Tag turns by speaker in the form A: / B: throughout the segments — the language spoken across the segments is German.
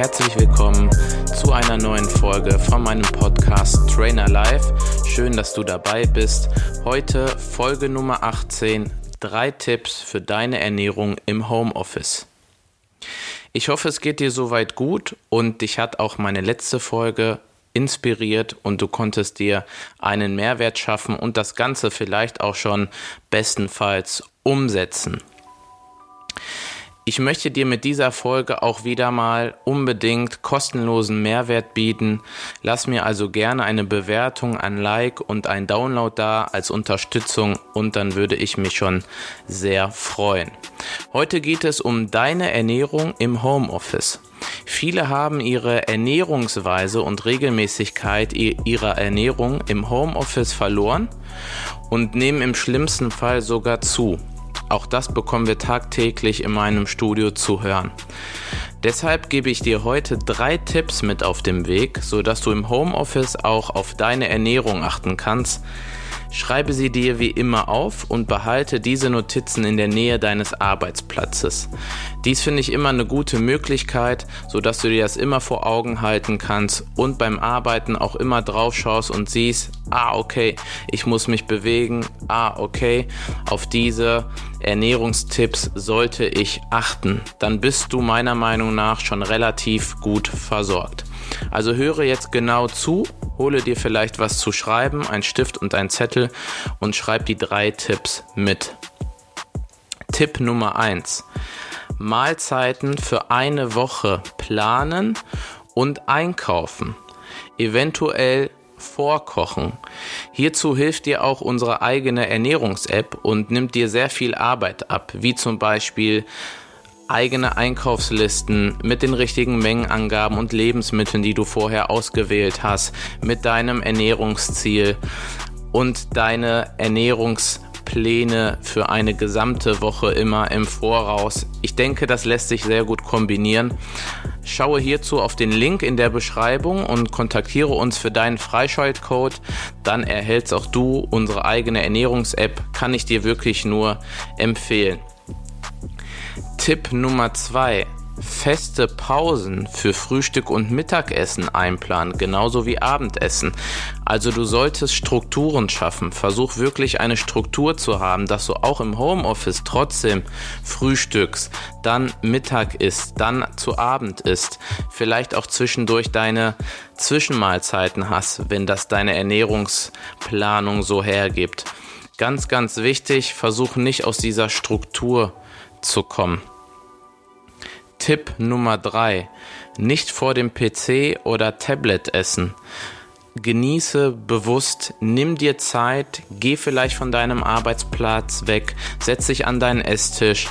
A: herzlich willkommen zu einer neuen Folge von meinem Podcast Trainer Life. Schön, dass du dabei bist. Heute Folge Nummer 18. Drei Tipps für deine Ernährung im Homeoffice. Ich hoffe, es geht dir soweit gut und dich hat auch meine letzte Folge inspiriert und du konntest dir einen Mehrwert schaffen und das Ganze vielleicht auch schon bestenfalls umsetzen. Ich möchte dir mit dieser Folge auch wieder mal unbedingt kostenlosen Mehrwert bieten. Lass mir also gerne eine Bewertung, ein Like und ein Download da als Unterstützung und dann würde ich mich schon sehr freuen. Heute geht es um deine Ernährung im Homeoffice. Viele haben ihre Ernährungsweise und Regelmäßigkeit ihrer Ernährung im Homeoffice verloren und nehmen im schlimmsten Fall sogar zu. Auch das bekommen wir tagtäglich in meinem Studio zu hören. Deshalb gebe ich dir heute drei Tipps mit auf dem Weg, sodass du im Homeoffice auch auf deine Ernährung achten kannst, Schreibe sie dir wie immer auf und behalte diese Notizen in der Nähe deines Arbeitsplatzes. Dies finde ich immer eine gute Möglichkeit, sodass du dir das immer vor Augen halten kannst und beim Arbeiten auch immer drauf schaust und siehst, ah okay, ich muss mich bewegen, ah okay, auf diese Ernährungstipps sollte ich achten. Dann bist du meiner Meinung nach schon relativ gut versorgt. Also höre jetzt genau zu, hole dir vielleicht was zu schreiben, ein Stift und ein Zettel und schreib die drei Tipps mit. Tipp Nummer eins: Mahlzeiten für eine Woche planen und einkaufen. Eventuell vorkochen. Hierzu hilft dir auch unsere eigene Ernährungs-App und nimmt dir sehr viel Arbeit ab, wie zum Beispiel eigene Einkaufslisten mit den richtigen Mengenangaben und Lebensmitteln, die du vorher ausgewählt hast, mit deinem Ernährungsziel und deine Ernährungspläne für eine gesamte Woche immer im Voraus. Ich denke, das lässt sich sehr gut kombinieren. Schaue hierzu auf den Link in der Beschreibung und kontaktiere uns für deinen Freischaltcode. Dann erhältst auch du unsere eigene Ernährungs-App. Kann ich dir wirklich nur empfehlen. Tipp Nummer zwei: Feste Pausen für Frühstück und Mittagessen einplanen, genauso wie Abendessen. Also du solltest Strukturen schaffen. Versuch wirklich eine Struktur zu haben, dass du auch im Homeoffice trotzdem frühstückst, dann Mittag isst, dann zu Abend isst. Vielleicht auch zwischendurch deine Zwischenmahlzeiten hast, wenn das deine Ernährungsplanung so hergibt. Ganz, ganz wichtig, versuch nicht aus dieser Struktur zu kommen. Tipp Nummer 3. Nicht vor dem PC oder Tablet essen. Genieße bewusst, nimm dir Zeit, geh vielleicht von deinem Arbeitsplatz weg, setz dich an deinen Esstisch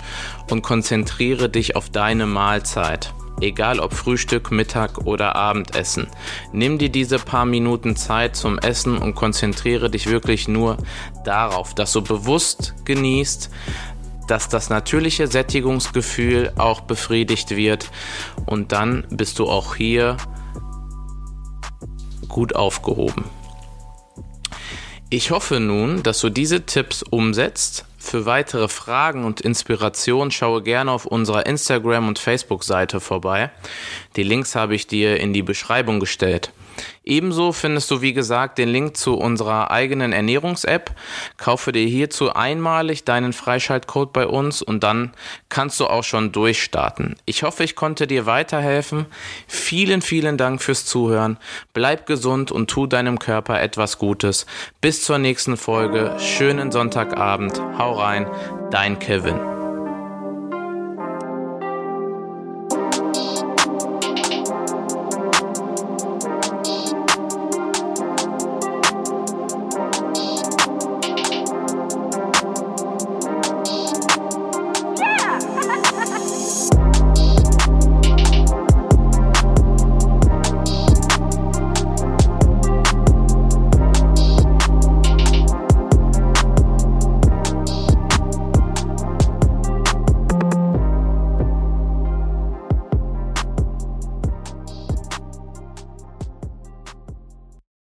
A: und konzentriere dich auf deine Mahlzeit. Egal ob Frühstück, Mittag oder Abendessen. Nimm dir diese paar Minuten Zeit zum Essen und konzentriere dich wirklich nur darauf, dass du bewusst genießt, dass das natürliche Sättigungsgefühl auch befriedigt wird und dann bist du auch hier gut aufgehoben. Ich hoffe nun, dass du diese Tipps umsetzt. Für weitere Fragen und Inspiration schaue gerne auf unserer Instagram- und Facebook-Seite vorbei. Die Links habe ich dir in die Beschreibung gestellt. Ebenso findest du, wie gesagt, den Link zu unserer eigenen Ernährungs-App. Kaufe dir hierzu einmalig deinen Freischaltcode bei uns und dann kannst du auch schon durchstarten. Ich hoffe, ich konnte dir weiterhelfen. Vielen, vielen Dank fürs Zuhören. Bleib gesund und tu deinem Körper etwas Gutes. Bis zur nächsten Folge. Schönen Sonntagabend. Hau rein. Dein Kevin.